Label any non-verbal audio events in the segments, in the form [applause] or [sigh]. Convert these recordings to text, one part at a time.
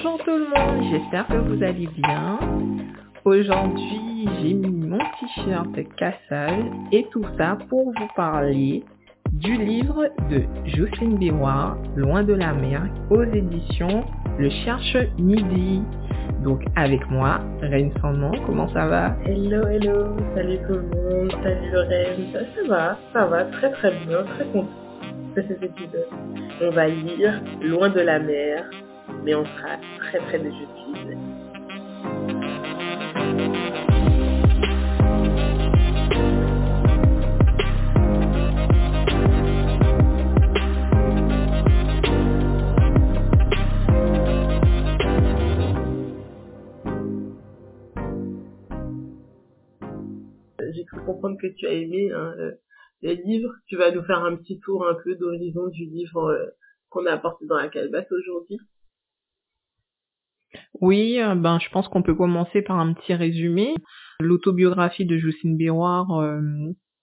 Bonjour tout le monde, j'espère que vous allez bien. Aujourd'hui, j'ai mis mon t-shirt cassage et tout ça pour vous parler du livre de Jocelyne Béroir, Loin de la mer, aux éditions Le Cherche Midi. Donc avec moi, Reine sans comment ça va? Hello, hello, salut tout le monde, salut Reine, ça, ça va, ça va très très bien, très content de cet épisode. On va lire Loin de la mer, mais on sera très près de. J'ai cru comprendre que tu as aimé hein, les livres. Tu vas nous faire un petit tour un peu d'horizon du livre euh, qu'on a apporté dans la calebasse aujourd'hui. Oui, euh, ben je pense qu'on peut commencer par un petit résumé. L'autobiographie de Jocelyne Béroir, euh,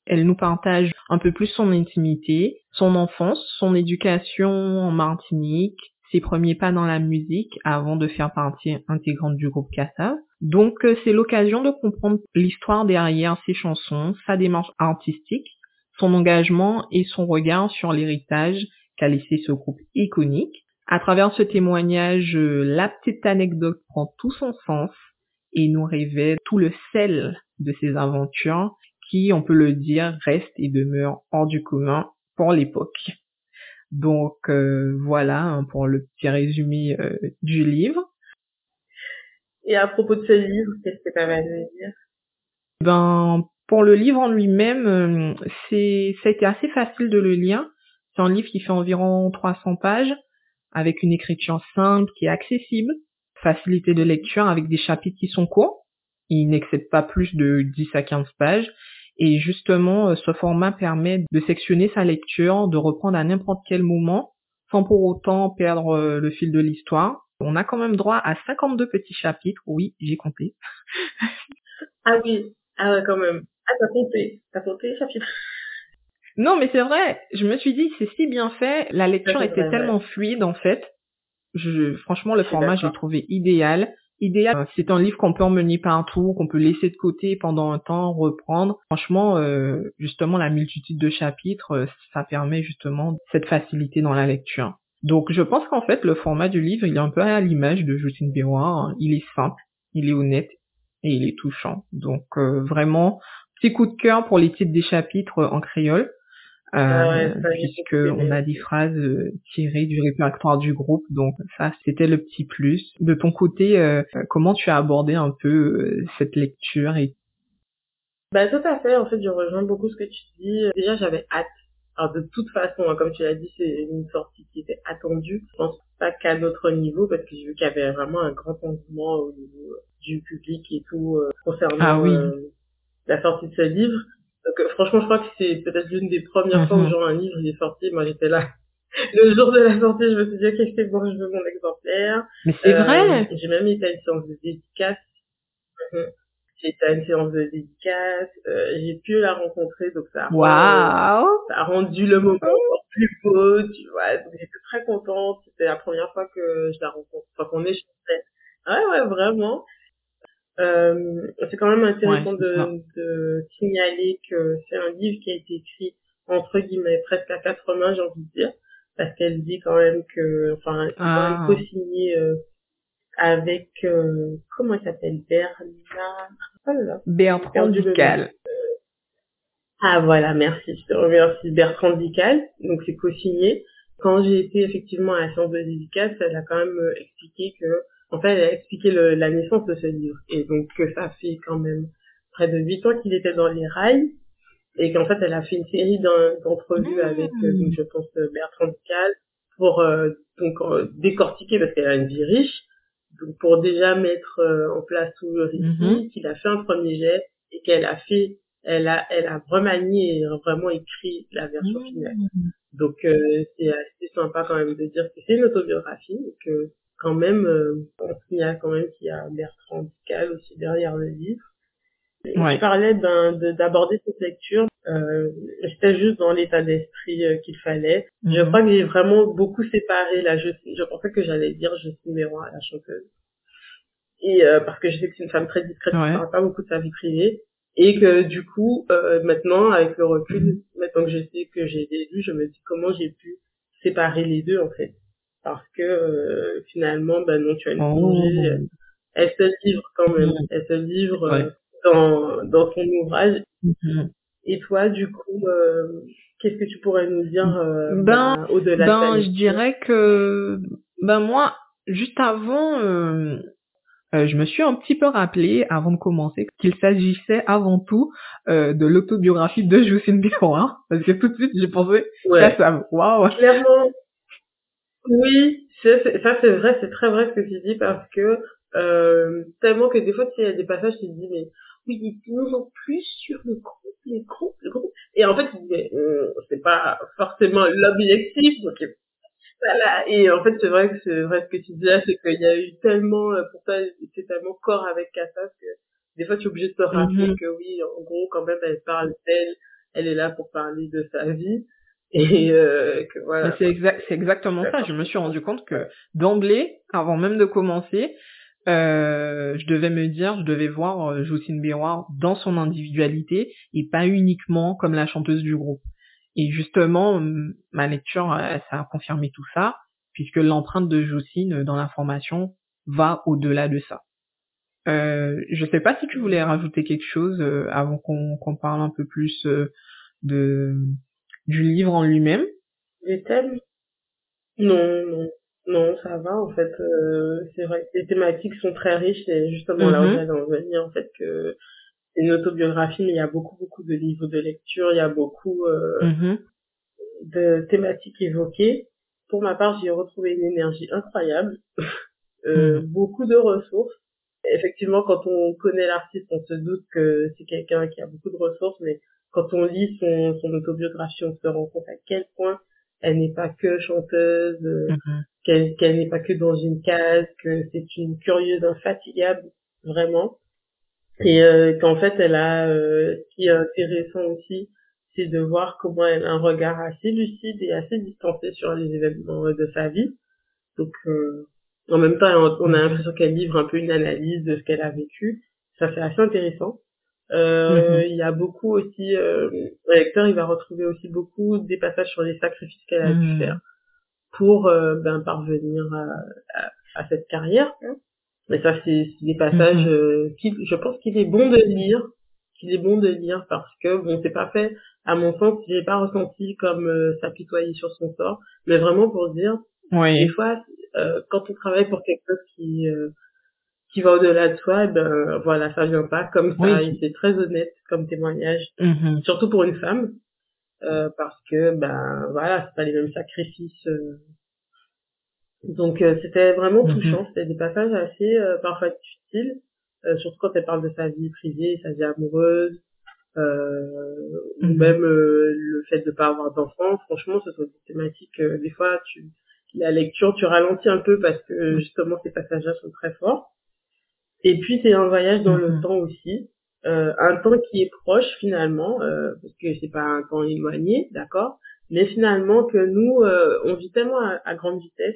elle nous partage un peu plus son intimité, son enfance, son éducation en Martinique, ses premiers pas dans la musique avant de faire partie intégrante du groupe Casa. Donc euh, c'est l'occasion de comprendre l'histoire derrière ses chansons, sa démarche artistique, son engagement et son regard sur l'héritage qu'a laissé ce groupe iconique. À travers ce témoignage, euh, la petite anecdote prend tout son sens et nous révèle tout le sel de ses aventures qui, on peut le dire, restent et demeurent hors du commun pour l'époque. Donc euh, voilà hein, pour le petit résumé euh, du livre. Et à propos de ce livre, qu'est-ce que tu avais à nous dire? Ben pour le livre en lui-même, c'est ça a été assez facile de le lire. C'est un livre qui fait environ 300 pages avec une écriture simple qui est accessible, facilité de lecture avec des chapitres qui sont courts, ils n'excèdent pas plus de 10 à 15 pages, et justement ce format permet de sectionner sa lecture, de reprendre à n'importe quel moment, sans pour autant perdre le fil de l'histoire. On a quand même droit à 52 petits chapitres, oui, j'ai compté. ah oui, ah quand même. Ah t'as compté, t'as compté les chapitres non, mais c'est vrai. Je me suis dit, c'est si bien fait. La lecture était vrai, tellement ouais. fluide, en fait. Je, franchement, le format, je l'ai trouvé idéal. Idéal. C'est un livre qu'on peut emmener partout, qu'on peut laisser de côté pendant un temps, reprendre. Franchement, euh, justement, la multitude de chapitres, euh, ça permet justement cette facilité dans la lecture. Donc, je pense qu'en fait, le format du livre, il est un peu à l'image de Justine Béroir. Il est simple, il est honnête et il est touchant. Donc, euh, vraiment, petit coup de cœur pour les titres des chapitres en créole. Euh, puisque on a des phrases euh, tirées du répertoire du groupe, donc ça c'était le petit plus. De ton côté, euh, comment tu as abordé un peu euh, cette lecture et Bah tout à fait, en fait je rejoins beaucoup ce que tu dis. Déjà j'avais hâte. Alors de toute façon, hein, comme tu l'as dit, c'est une sortie qui était attendue. Je pense pas qu'à notre niveau, parce que j'ai vu qu'il y avait vraiment un grand engouement au niveau du public et tout euh, concernant Ah oui. euh, la sortie de ce livre. Donc euh, franchement, je crois que c'est peut-être l'une des premières fois Mhm. où genre un livre il est sorti. Moi j'étais là. [laughs] Le jour de la sortie, je me suis dit ok c'est bon, je veux mon exemplaire. Mais c'est Euh, vrai. J'ai même été à une séance de dédicace. Mhm. J'ai été à une séance de dédicace. euh, j'ai pu la rencontrer, donc ça a, rendu, Waouh. ça a rendu le moment encore plus beau, tu vois. Donc j'étais très contente. C'était la première fois que je la rencontre, enfin qu'on échangeait. Ouais, ouais, vraiment. Euh, c'est quand même intéressant Ouais, de, signaler que c'est un livre qui a été écrit entre guillemets presque à quatre mains, j'ai envie de dire, parce qu'elle dit quand même que, enfin, c'est quand Ah. même co-signé euh, avec euh, comment il s'appelle Bernard. Oh. Bertrand Ducal. Ah voilà, merci, je te remercie. Bertrand Dical, donc c'est co-signé. Quand j'ai été effectivement à la séance de dédicace, elle a quand même expliqué que, en fait, elle a expliqué le- la naissance de ce livre. Et donc que ça fait quand même près de huit ans qu'il était dans les rails. Et qu'en fait, elle a fait une série d'en- d'entrevues Mmh. avec, euh, donc, je pense, euh, Bertrand Dical pour euh, donc euh, décortiquer, parce qu'elle a une vie riche, donc pour déjà mettre euh, en place tout le récit, Mhm. qu'il a fait un premier jet et qu'elle a fait, elle a, elle a remanié et vraiment écrit la version finale. Mmh. Donc euh, c'est assez sympa quand même de dire que c'est une autobiographie et que quand même, euh, on signale quand même qu'il y a Bertrand Dical aussi derrière le livre. Je parlais d'aborder cette lecture. Euh, J'étais juste dans l'état d'esprit euh, qu'il fallait. Je mhm. crois que j'ai vraiment beaucoup séparé la je, je pensais que j'allais dire je suis numéro à la chanteuse. Et euh, parce que je sais que c'est une femme très discrète, qui ne parle pas beaucoup de sa vie privée. Et que du coup, euh, maintenant, avec le recul, maintenant que je sais que j'ai lu, je me dis comment j'ai pu séparer les deux en fait. Parce que finalement, ben non, tu as une oh. elle se livre quand même. Elle se livre dans, dans son ouvrage. Mhm. Et toi, du coup, euh, qu'est-ce que tu pourrais nous dire euh, ben, ben, au-delà ben, je dirais que ben moi, juste avant, euh, euh, je me suis un petit peu rappelé avant de commencer qu'il s'agissait avant tout euh, de l'autobiographie de Justine Biroir, parce que tout de suite j'ai pensé ouais. à ça. Waouh. Clairement. Oui, ça c'est vrai, c'est très vrai ce que tu dis parce que euh, tellement que des fois tu sais, il y a des passages tu te dis mais oui, toujours plus sur le groupe, les groupes, le groupe. Et en fait, euh, c'est pas forcément l'objectif, donc voilà. Et en fait, c'est vrai que c'est vrai ce que tu disais, c'est qu'il y a eu tellement, euh, pour toi, c'est tellement corps avec Kassas que des fois, tu es obligé de te rappeler mhm. que oui, en gros, quand même, elle parle d'elle, elle est là pour parler de sa vie. Et euh, que voilà. C'est exact, c'est exactement ça. Je me suis rendu compte que d'emblée, avant même de commencer, euh, je devais me dire, je devais voir euh, Jocelyne Béroir dans son individualité et pas uniquement comme la chanteuse du groupe. Et justement, ma lecture, euh, ça a confirmé tout ça, puisque l'empreinte de Jocelyne dans l'information va au-delà de ça. Euh, je sais pas si tu voulais rajouter quelque chose euh, avant qu'on parle un peu plus de du livre en lui-même? Les thèmes Non, non. Non, ça va en fait. Euh, c'est vrai que les thématiques sont très riches et justement là où mhm. j'allais en venir en fait que c'est une autobiographie mais il y a beaucoup beaucoup de livres de lecture, il y a beaucoup euh, mhm. de thématiques évoquées. Pour ma part, j'ai retrouvé une énergie incroyable, [laughs] euh, mhm. beaucoup de ressources. Effectivement, quand on connaît l'artiste, on se doute que c'est quelqu'un qui a beaucoup de ressources, mais quand on lit son, son autobiographie, on se rend compte à quel point elle n'est pas que chanteuse, qu'elle n'est pas que dans une case, que c'est une curieuse infatigable, vraiment. Et euh, qu'en fait, elle a, euh, ce qui est intéressant aussi, c'est de voir comment elle a un regard assez lucide et assez distancé sur les événements de sa vie. Donc, euh, en même temps, on a l'impression qu'elle livre un peu une analyse de ce qu'elle a vécu. Ça, c'est assez intéressant. Euh, mm-hmm. Il y a beaucoup aussi, euh, le lecteur, il va retrouver aussi beaucoup des passages sur les sacrifices qu'elle a dû faire pour euh, ben, parvenir à, à, cette carrière. Mais ça, c'est des passages mhm. euh, qui, je pense qu'il est bon de lire, qu'il est bon de lire parce que bon, c'est pas fait. À mon sens, j'ai pas ressenti comme euh, s'apitoyer sur son sort, mais vraiment pour dire, oui. des fois, euh, quand on travaille pour quelque chose qui qui va au-delà de soi, eh ben voilà, ça vient pas comme ça. Oui. C'est très honnête comme témoignage, mhm. surtout pour une femme. Euh, parce que ben voilà c'est pas les mêmes sacrifices euh. donc euh, c'était vraiment mhm. touchant c'était des passages assez parfois utiles surtout quand elle parle de sa vie privée sa vie amoureuse ou mhm. même le fait de pas avoir d'enfants franchement ce sont des thématiques des fois tu la lecture tu ralentis un peu parce que justement ces passages là sont très forts et puis c'est un voyage dans le mhm. temps aussi. Euh, un temps qui est proche finalement, euh, parce que c'est pas un temps éloigné, d'accord, mais finalement que nous, euh, on vit tellement à, grande vitesse,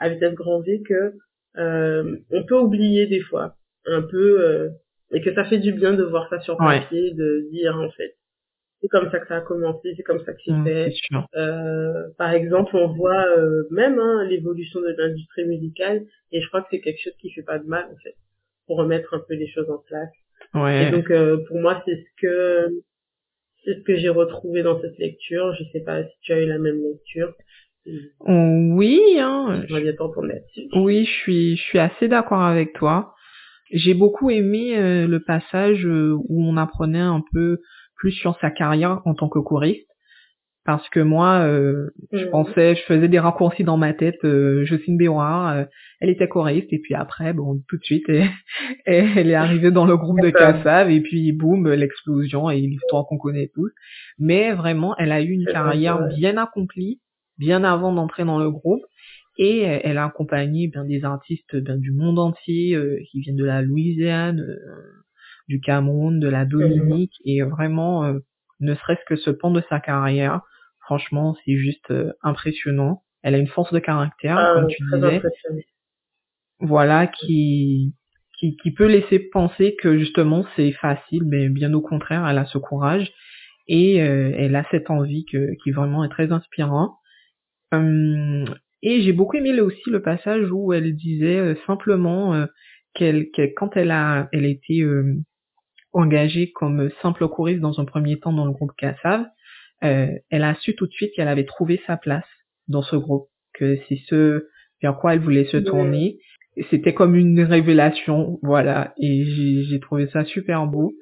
à vitesse grand V, que on peut oublier des fois un peu, et que ça fait du bien de voir ça sur papier, de dire en fait, c'est comme ça que ça a commencé, c'est comme ça que c'est mmh, fait. par exemple, on voit même hein, l'évolution de l'industrie musicale, et je crois que c'est quelque chose qui fait pas de mal en fait, pour remettre un peu les choses en place. Ouais. Et donc euh, pour moi c'est ce que c'est ce que j'ai retrouvé dans cette lecture. Je sais pas si tu as eu la même lecture. Oui, hein. là-dessus. Oui, je suis je suis assez d'accord avec toi. J'ai beaucoup aimé euh, le passage euh, où on apprenait un peu plus sur sa carrière en tant que choriste parce que moi, euh, je mhm. pensais, je faisais des raccourcis dans ma tête. Euh, Jocelyne Béroir, euh, elle était choriste, et puis après, bon, tout de suite, elle, [laughs] est arrivée dans le groupe de Kassav, et puis boum, l'explosion et l'histoire qu'on connaît tous. Mais vraiment, elle a eu une carrière bien accomplie, bien avant d'entrer dans le groupe, et elle a accompagné bien des artistes bien, du monde entier qui viennent de la Louisiane, du Cameroun, de la Dominique, et vraiment, ne serait-ce que ce pan de sa carrière, franchement, c'est juste impressionnant. Elle a une force de caractère, Ah, comme tu disais, voilà, qui, qui, qui peut laisser penser que justement c'est facile, mais bien au contraire, elle a ce courage et euh, elle a cette envie que, qui vraiment est très inspirant. Hum, et j'ai beaucoup aimé là aussi le passage où elle disait euh, simplement euh, qu'elle, qu'elle- quand elle a, elle a été euh, engagée comme simple choriste dans un premier temps dans le groupe Kassav, euh, elle a su tout de suite qu'elle avait trouvé sa place dans ce groupe, que c'est ce vers quoi elle voulait se tourner. C'était comme une révélation, voilà, et j'ai trouvé ça super beau.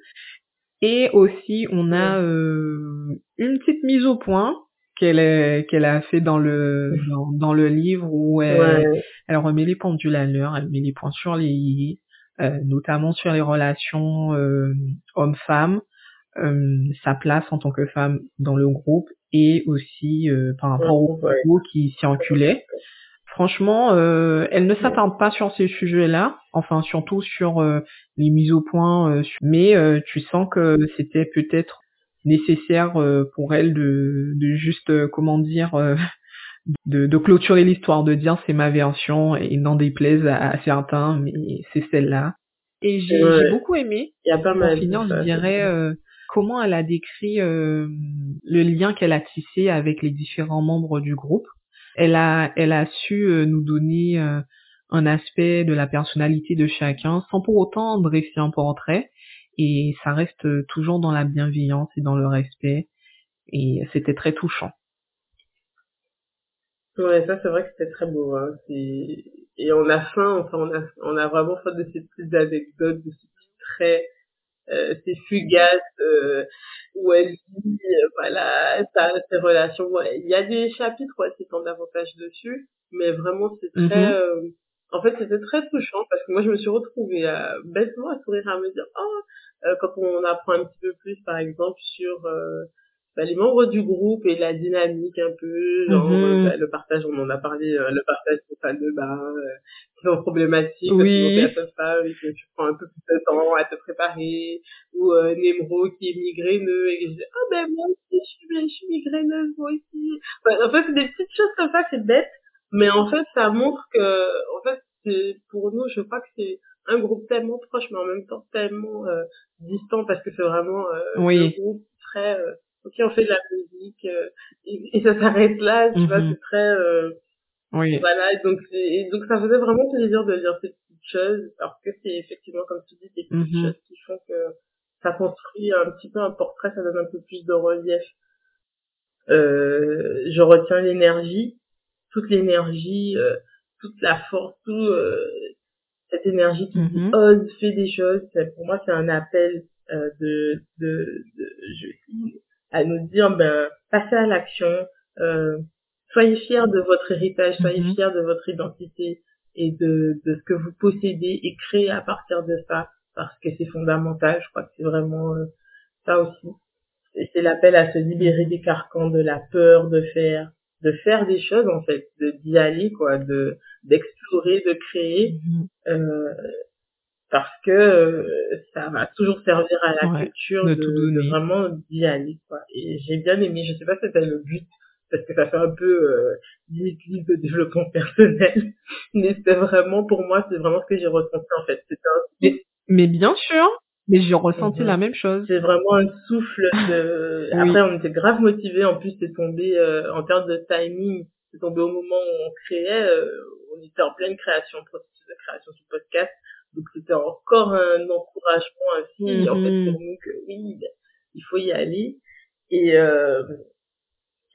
Et aussi, on a euh, une petite mise au point qu'elle a- qu'elle a fait dans le dans, dans le livre où elle, Ouais. elle remet les pendules à l'heure, elle met les points sur les i, euh, notamment sur les relations euh, homme-femme, euh, sa place en tant que femme dans le groupe et aussi euh, par rapport au groupe qui s'y enculait. Franchement, euh, elle ne s'attarde pas sur ces sujets-là, enfin surtout sur euh, les mises au point, euh, mais euh, tu sens que c'était peut-être nécessaire euh, pour elle de, de juste, euh, comment dire, euh, [laughs] de, de clôturer l'histoire, de dire c'est ma version et n'en déplaise à, à certains, mais c'est celle-là. Et j'ai Ouais. beaucoup aimé Il y a pas mal. de finir, je dirais euh, comment elle a décrit euh, le lien qu'elle a tissé avec les différents membres du groupe? Elle a, elle a su euh, nous donner euh, un aspect de la personnalité de chacun sans pour autant dresser un portrait. Et ça reste toujours dans la bienveillance et dans le respect. Et c'était très touchant. Ouais, ça c'est vrai que c'était très beau. Hein. Et on a faim, enfin on a, on a vraiment faim de ces petites anecdotes, de ces petits traits, euh, ces fugaces euh, où elle dit, euh, voilà, ça, ses relations. Ouais, il y a des chapitres où elle s'étend davantage dessus, mais vraiment c'est très... Mhm. euh, En fait, c'était très touchant parce que moi je me suis retrouvée euh, bêtement à sourire à me dire, oh, euh, quand on apprend un petit peu plus, par exemple, sur euh, bah, les membres du groupe et la dynamique un peu, genre Mhm. euh, bah, le partage, on en a parlé, euh, le partage des salles de bain, euh, qui sont problématiques, Oui. parce que ça pas et que tu prends un peu plus de temps à te préparer, ou euh, Nemro qui est migraineux et que je dis ah ben moi aussi je suis, je suis migraineuse moi aussi. Enfin, en fait c'est des petites choses comme ça, c'est bête, mais en fait ça montre que en fait c'est pour nous je crois que c'est un groupe tellement proche mais en même temps tellement euh, distant parce que c'est vraiment euh, Oui. le groupe très euh, ok on fait de la musique euh, et, et ça s'arrête là tu vois Mhm. c'est très euh, Oui. voilà et donc c'est- et donc ça faisait vraiment plaisir de lire ces petites choses parce que c'est effectivement comme tu dis des petites Mhm. choses qui font que ça construit un petit peu un portrait ça donne un peu plus de relief euh, je retiens l'énergie toute l'énergie euh, toute la force tout euh, cette énergie qui dit Mhm. ose fais des choses c'est- pour moi c'est un appel euh, de de, de je- à nous dire ben passez à l'action euh, soyez fiers de votre héritage soyez Mhm. fiers de votre identité et de de ce que vous possédez et créez à partir de ça parce que c'est fondamental je crois que c'est vraiment euh, ça aussi c'est l'appel à se libérer des carcans de la peur de faire de faire des choses en fait d'y aller quoi de d'explorer de créer Mhm. euh, parce que euh, ça va toujours servir à la Ouais, culture de de, vraiment d'y aller quoi et j'ai bien aimé je sais pas si c'était le but parce que ça fait un peu euh, limite livre de développement [laughs] personnel mais c'était vraiment pour moi c'est vraiment ce que j'ai ressenti en fait un Mais, mais bien sûr, mais j'ai ressenti Mhm. la même chose. c'est vraiment un souffle de... [laughs] Oui. Après, on était grave motivés. En plus, c'est tombé euh, en termes de timing. C'est tombé au moment où on créait. euh, on était en pleine création, processus de création du podcast. Donc, c'était encore un encouragement, un signe, en fait, Mhm. pour nous que oui, il faut y aller. Et, euh,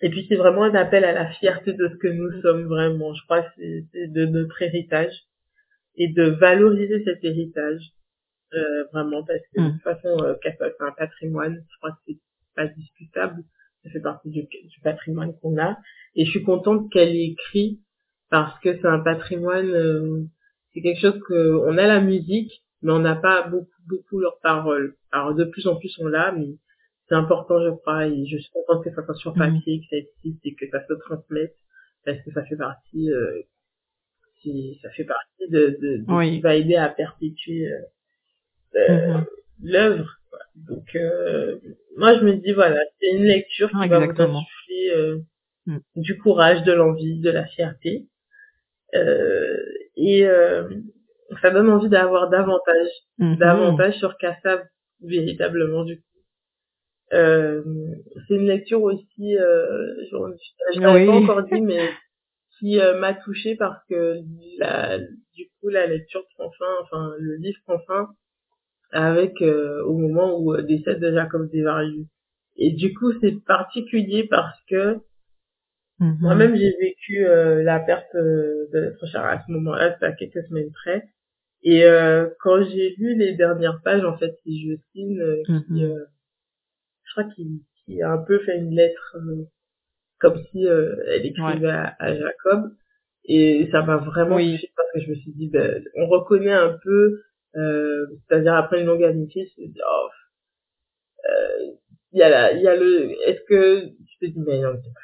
et puis, c'est vraiment un appel à la fierté de ce que nous sommes vraiment. Je crois que c'est de notre héritage et de valoriser cet héritage euh, vraiment parce que de Mm. toute façon euh, c'est un patrimoine je crois que c'est pas discutable ça fait partie du, du patrimoine qu'on a et je suis contente qu'elle ait écrit parce que c'est un patrimoine euh, c'est quelque chose que on a la musique mais on n'a pas beaucoup beaucoup leurs paroles alors de plus en plus on l'a mais c'est important je crois et je suis contente que ça soit sur Mm. papier que ça existe et que ça se transmette parce que ça fait partie euh, ça fait partie de, de, de Oui. qui va aider à perpétuer euh, euh, Mhm. l'œuvre. Donc euh, moi je me dis voilà, c'est une lecture qui va vous insuffler euh, mm. du courage, de l'envie, de la fierté. Euh, et euh, ça donne envie d'avoir davantage, mm-hmm. davantage sur Kassav véritablement du coup. Euh, c'est une lecture aussi, euh, je, je, l'avais pas encore dit, mais qui m'a touchée parce que la, du coup la lecture prend fin, enfin le livre prend fin avec euh, au moment où euh, décède de Jacob Desvarieux. Et du coup, c'est particulier parce que mhm. moi-même j'ai vécu euh, la perte de notre cher à ce moment-là, c'était à quelques semaines près. Et quand j'ai lu les dernières pages, en fait, c'est Justine qui, mhm. je crois qu'il qui a un peu fait une lettre comme si elle écrivait à, Jacob. Et ça m'a vraiment touché parce que je me suis dit, ben, on reconnaît un peu euh, c'est-à-dire après une longue amitié, c'est oh, euh, il y a la, il y a le, est-ce que tu te dis mais non, c'est pas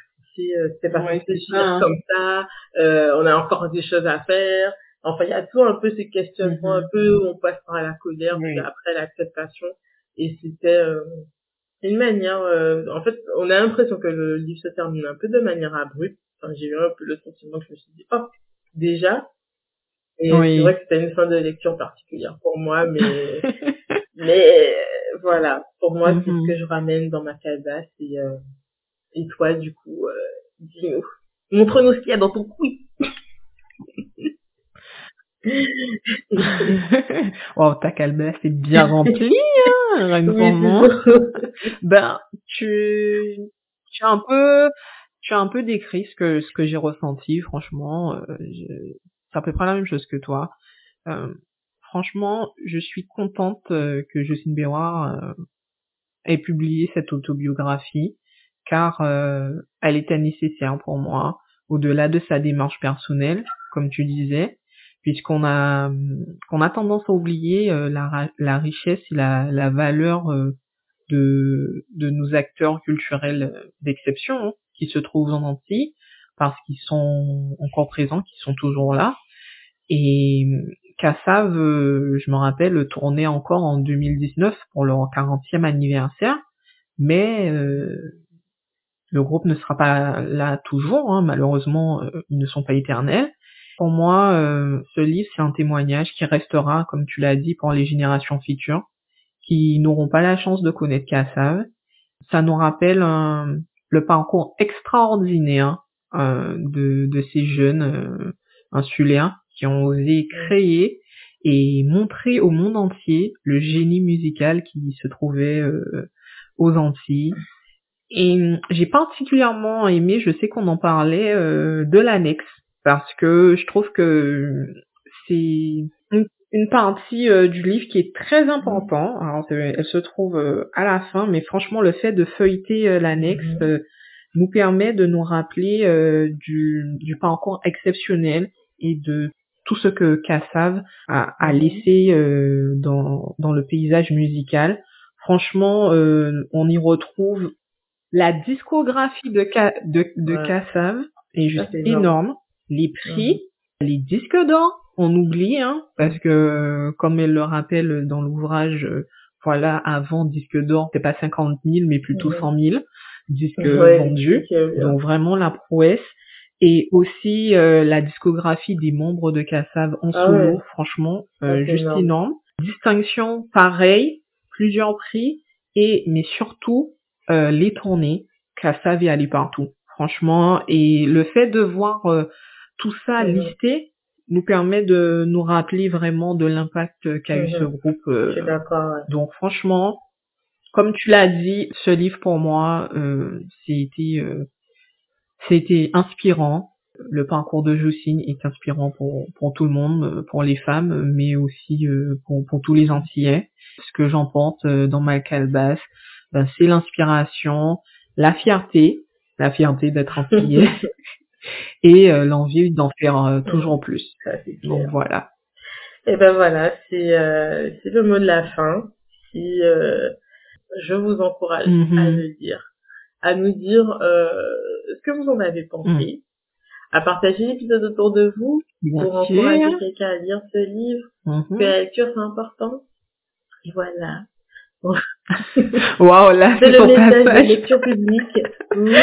c'est pas ouais, hein. comme ça, euh, on a encore des choses à faire. Enfin, il y a tout un peu ces questionnements, un peu où on passe par la colère, puis après l'acceptation. Et c'était euh, une manière, euh, en fait, on a l'impression que le livre se termine un peu de manière abrupte. Enfin, j'ai eu un peu le sentiment que je me suis dit, oh, déjà, et c'est vrai que c'était une fin de lecture particulière pour moi, mais [laughs] mais voilà, pour moi c'est ce mhm. que je ramène dans ma et euh, et toi du coup, euh, dis-nous, montre-nous ce qu'il y a dans ton couille. [laughs] wow, ta calebasse est bien [laughs] remplie, hein, ben, tu, tu as un peu, tu as un peu décrit ce que, ce que j'ai ressenti, franchement. Euh, c'est à peu près la même chose que toi. Euh, franchement, je suis contente euh, que Justine Béroir euh, ait publié cette autobiographie, car elle était nécessaire pour moi, au-delà de sa démarche personnelle, comme tu disais, puisqu'on a qu'on a tendance à oublier la, la, richesse et la, la valeur de, de nos acteurs culturels d'exception hein, qui se trouvent en Antilles, parce qu'ils sont encore présents, qu'ils sont toujours là. Et Kassav, euh, je me rappelle, tournait encore en 2019 pour leur 40e anniversaire, mais euh, le groupe ne sera pas là toujours, hein, malheureusement, euh, ils ne sont pas éternels. Pour moi, ce livre, c'est un témoignage qui restera, comme tu l'as dit, pour les générations futures, qui n'auront pas la chance de connaître Kassav. Ça nous rappelle le parcours extraordinaire de, de, ces jeunes insulaires qui ont osé créer et montrer au monde entier le génie musical qui se trouvait euh, aux Antilles. Et j'ai particulièrement aimé, je sais qu'on en parlait, euh, de l'annexe, parce que je trouve que c'est une, partie euh, du livre qui est très important. Alors, elle se trouve à la fin, mais franchement, le fait de feuilleter l'annexe mm-hmm. nous permet de nous rappeler du, du parcours exceptionnel et de tout ce que Kassav a, a mhm. laissé euh, dans, dans le paysage musical. Franchement, euh, on y retrouve la discographie de, de, de Kassav est juste énorme. Les prix, les disques d'or, on oublie, hein, parce que comme elle le rappelle dans l'ouvrage, euh, voilà, avant disque d'or, c'est pas 50 000, mais plutôt 100 000 disques vendus. Donc vraiment la prouesse. Et aussi euh, la discographie des membres de Kassav en ah solo, franchement, euh, juste énorme. Distinction, pareil, plusieurs prix, et mais surtout euh, les tournées, Kassav est allé partout, franchement, et le fait de voir tout ça listé nous permet de nous rappeler vraiment de l'impact qu'a eu ce groupe. d'accord. Donc franchement, comme tu l'as dit, ce livre pour moi, c'était c'était inspirant. Le parcours de Jocine est inspirant pour, pour tout le monde, pour les femmes, mais aussi euh, pour, pour tous les Antillais. Ce que j'emporte euh, dans ma calebasse, ben, c'est l'inspiration, la fierté, la fierté d'être Antillais, [laughs] [laughs] et euh, l'envie d'en faire toujours plus. Donc voilà. Et ben voilà, c'est c'est le mot de la fin. Si je vous encourage à mm-hmm. le dire, à nous dire ce que vous en avez pensé, mm. à partager l'épisode autour de vous pour encourager quelqu'un à lire ce livre, que la lecture c'est important. Et voilà. [laughs] [laughs] Waouh, là, c'est c'est le ton message de passage. lecture publique. Oui,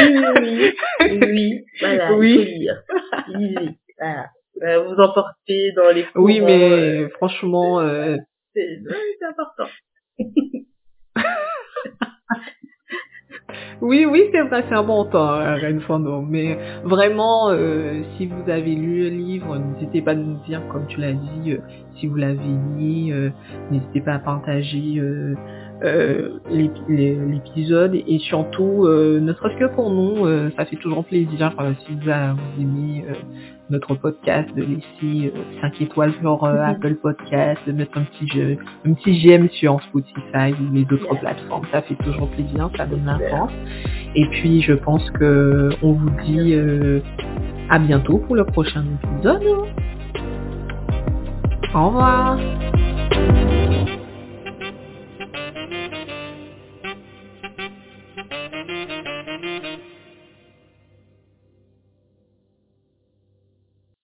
oui, oui, oui. Voilà, Oui. il faut lire. Lisez. Voilà. Euh, Vous emportez dans les cours. Oui, euh, mais franchement, euh, c'est important. [laughs] oui, oui, c'est vrai, c'est important, hein, Reine Fandom. Mais vraiment, euh, si vous avez lu le livre, n'hésitez pas à nous dire, comme tu l'as dit, euh, si vous l'avez lu, euh, n'hésitez pas à partager euh, l'ép- l'é- l'épisode et surtout, euh, ne serait-ce que pour nous, euh, ça fait toujours plaisir si vous, aimez notre podcast de laisser euh, 5 étoiles sur euh, Mhm. Apple Podcast, de mettre un petit jeu, un petit j'aime sur Spotify ou les autres Yeah. plateformes. Ça fait toujours plaisir, ça donne force. Et puis je pense que on vous dit euh, à bientôt pour le prochain épisode. Au revoir.